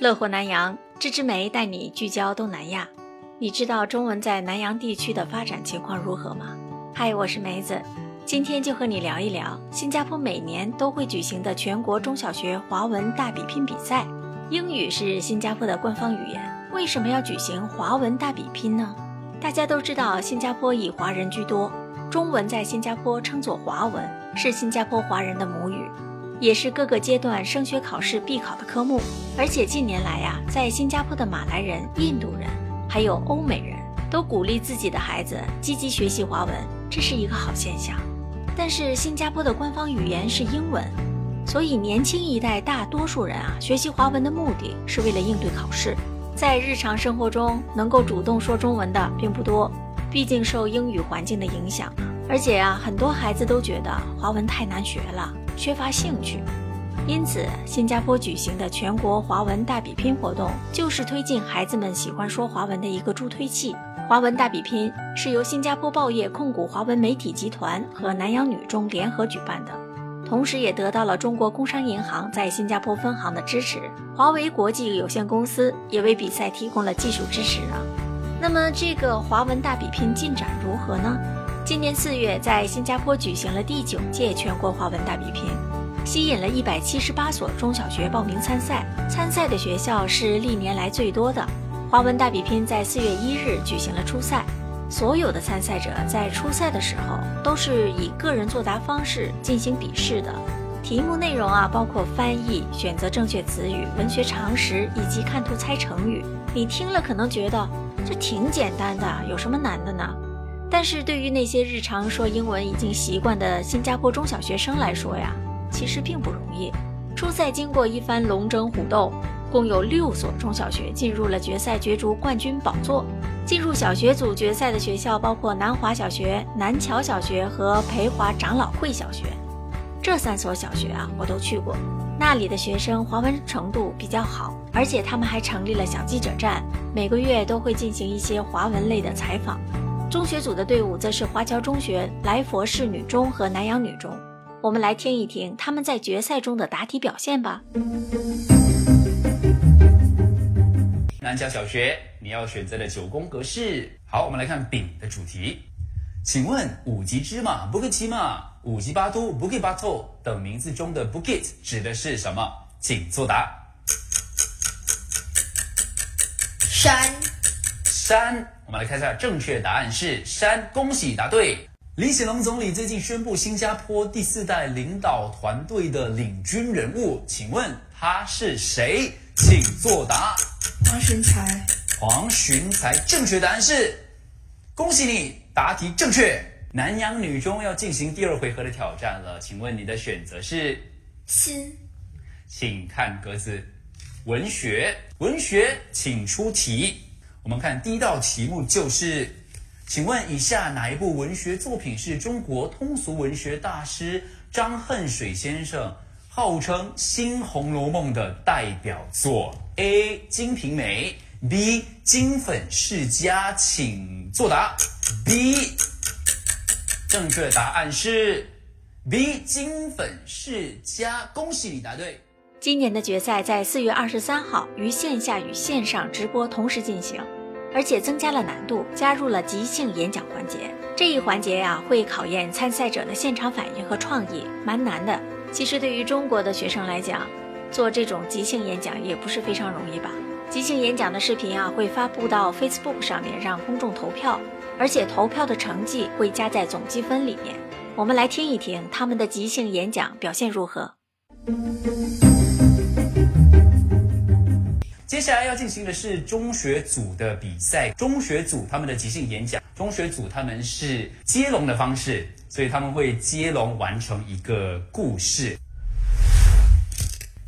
乐活南洋，芝芝梅带你聚焦东南亚。你知道中文在南洋地区的发展情况如何吗？嗨，我是梅子，今天就和你聊一聊新加坡每年都会举行的全国中小学华文大比拼比赛。英语是新加坡的官方语言，为什么要举行华文大比拼呢？大家都知道，新加坡以华人居多，中文在新加坡称作华文，是新加坡华人的母语。也是各个阶段升学考试必考的科目，而且近年来呀，在新加坡的马来人、印度人，还有欧美人都鼓励自己的孩子积极学习华文，这是一个好现象。但是新加坡的官方语言是英文，所以年轻一代大多数人啊，学习华文的目的是为了应对考试，在日常生活中能够主动说中文的并不多，毕竟受英语环境的影响，而且啊，很多孩子都觉得华文太难学了。缺乏兴趣，因此新加坡举行的全国华文大比拼活动，就是推进孩子们喜欢说华文的一个助推器。华文大比拼是由新加坡报业控股华文媒体集团和南洋女中联合举办的，同时也得到了中国工商银行在新加坡分行的支持。华为国际有限公司也为比赛提供了技术支持呢。那么这个华文大比拼进展如何呢？今年四月，在新加坡举行了第九届全国华文大比拼，吸引了一百七十八所中小学报名参赛。参赛的学校是历年来最多的。华文大比拼在四月一日举行了初赛，所有的参赛者在初赛的时候都是以个人作答方式进行笔试的。题目内容啊，包括翻译、选择正确词语、文学常识以及看图猜成语。你听了可能觉得这挺简单的，有什么难的呢？但是对于那些日常说英文已经习惯的新加坡中小学生来说呀，其实并不容易。初赛经过一番龙争虎斗，共有六所中小学进入了决赛，角逐冠军宝座。进入小学组决赛的学校包括南华小学、南桥小学和培华长老会小学。这三所小学啊，我都去过，那里的学生华文程度比较好，而且他们还成立了小记者站，每个月都会进行一些华文类的采访。中学组的队伍则是华侨中学、来佛士女中和南洋女中。我们来听一听他们在决赛中的答题表现吧。南侨小学，你要选择的九宫格式好。我们来看丙的主题，请问五级芝麻 Bukit 芝麻、五级巴都 Bukit Batu 等名字中的 Bukit 指的是什么？请作答。山。山。我们来看一下，正确答案是山。恭喜答对。李显龙总理最近宣布新加坡第四代领导团队的领军人物，请问他是谁？请作答。黄循才。黄循才，正确答案是。恭喜你，答题正确。南洋女中要进行第二回合的挑战了，请问你的选择是？新。请看格子。文学，文学，请出题。我们看第一道题目就是，请问以下哪一部文学作品是中国通俗文学大师张恨水先生号称《新红楼梦》的代表作？A. 金瓶梅，B. 金粉世家，请作答。B. 正确答案是 B. 金粉世家，恭喜你答对。今年的决赛在四月二十三号于线下与线上直播同时进行，而且增加了难度，加入了即兴演讲环节。这一环节呀，会考验参赛者的现场反应和创意，蛮难的。其实对于中国的学生来讲，做这种即兴演讲也不是非常容易吧？即兴演讲的视频啊，会发布到 Facebook 上面，让公众投票，而且投票的成绩会加在总积分里面。我们来听一听他们的即兴演讲表现如何。接下来要进行的是中学组的比赛。中学组他们的即兴演讲，中学组他们是接龙的方式，所以他们会接龙完成一个故事。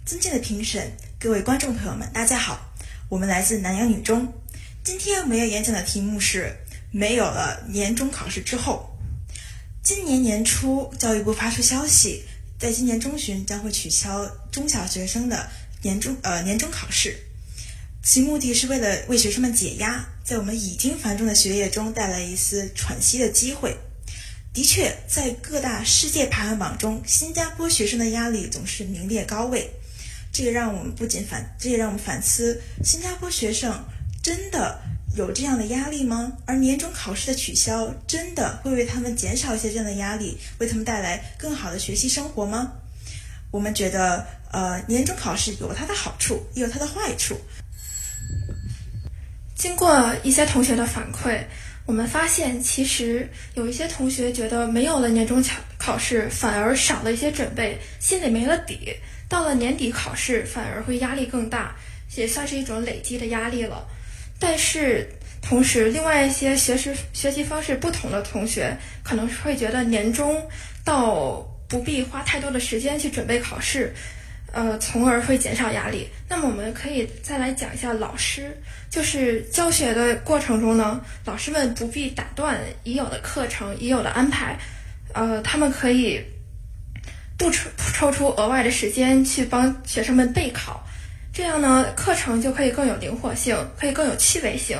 尊敬的评审，各位观众朋友们，大家好，我们来自南阳女中。今天我们要演讲的题目是：没有了年终考试之后。今年年初，教育部发出消息，在今年中旬将会取消中小学生的年终呃年终考试。其目的是为了为学生们解压，在我们已经繁重的学业中带来一丝喘息的机会。的确，在各大世界排行榜中，新加坡学生的压力总是名列高位。这也让我们不仅反，这也让我们反思：新加坡学生真的有这样的压力吗？而年终考试的取消，真的会为他们减少一些这样的压力，为他们带来更好的学习生活吗？我们觉得，呃，年终考试有它的好处，也有它的坏处。经过一些同学的反馈，我们发现，其实有一些同学觉得没有了年终考考试，反而少了一些准备，心里没了底。到了年底考试，反而会压力更大，也算是一种累积的压力了。但是，同时，另外一些学识学习方式不同的同学，可能会觉得年终到不必花太多的时间去准备考试。呃，从而会减少压力。那么我们可以再来讲一下老师，就是教学的过程中呢，老师们不必打断已有的课程、已有的安排，呃，他们可以不抽抽出额外的时间去帮学生们备考，这样呢，课程就可以更有灵活性，可以更有趣味性。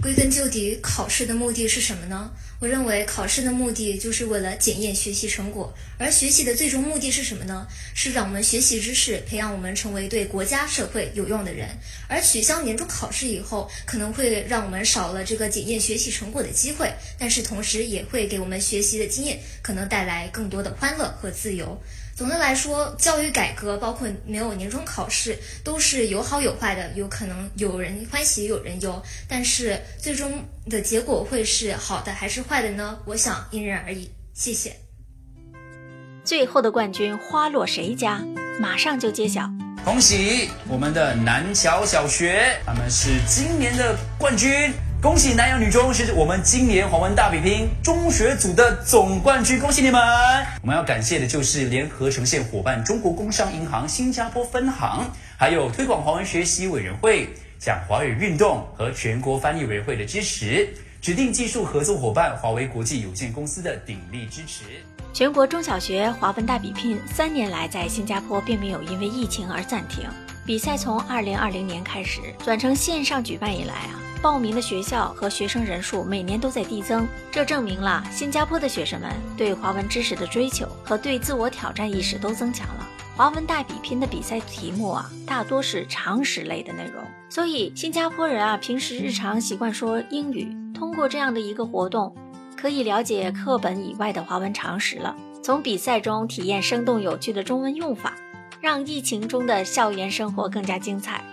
归根究底，考试的目的是什么呢？我认为考试的目的就是为了检验学习成果，而学习的最终目的是什么呢？是让我们学习知识，培养我们成为对国家社会有用的人。而取消年终考试以后，可能会让我们少了这个检验学习成果的机会，但是同时也会给我们学习的经验可能带来更多的欢乐和自由。总的来说，教育改革包括没有年终考试，都是有好有坏的，有可能有人欢喜有人忧。但是最终的结果会是好的还是坏的呢？我想因人而异。谢谢。最后的冠军花落谁家？马上就揭晓。恭喜我们的南桥小学，他们是今年的冠军。恭喜南阳女中是我们今年华文大比拼中学组的总冠军，恭喜你们！我们要感谢的就是联合呈现伙伴中国工商银行新加坡分行，还有推广华文学习委员会、讲华语运动和全国翻译委员会的支持，指定技术合作伙伴华为国际有限公司的鼎力支持。全国中小学华文大比拼三年来在新加坡并没有因为疫情而暂停，比赛从二零二零年开始转成线上举办以来啊。报名的学校和学生人数每年都在递增，这证明了新加坡的学生们对华文知识的追求和对自我挑战意识都增强了。华文大比拼的比赛题目啊，大多是常识类的内容，所以新加坡人啊，平时日常习惯说英语，通过这样的一个活动，可以了解课本以外的华文常识了，从比赛中体验生动有趣的中文用法，让疫情中的校园生活更加精彩，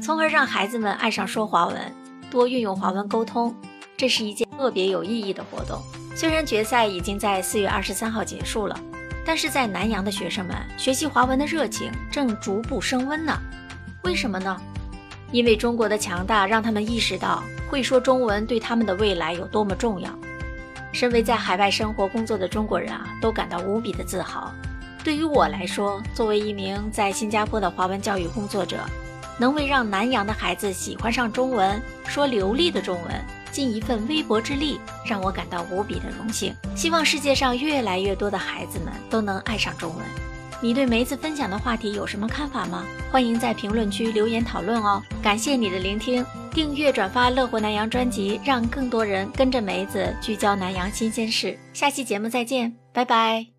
从而让孩子们爱上说华文。多运用华文沟通，这是一件特别有意义的活动。虽然决赛已经在四月二十三号结束了，但是在南洋的学生们学习华文的热情正逐步升温呢。为什么呢？因为中国的强大让他们意识到会说中文对他们的未来有多么重要。身为在海外生活工作的中国人啊，都感到无比的自豪。对于我来说，作为一名在新加坡的华文教育工作者。能为让南洋的孩子喜欢上中文，说流利的中文，尽一份微薄之力，让我感到无比的荣幸。希望世界上越来越多的孩子们都能爱上中文。你对梅子分享的话题有什么看法吗？欢迎在评论区留言讨论哦。感谢你的聆听，订阅转发乐活南洋专辑，让更多人跟着梅子聚焦南洋新鲜事。下期节目再见，拜拜。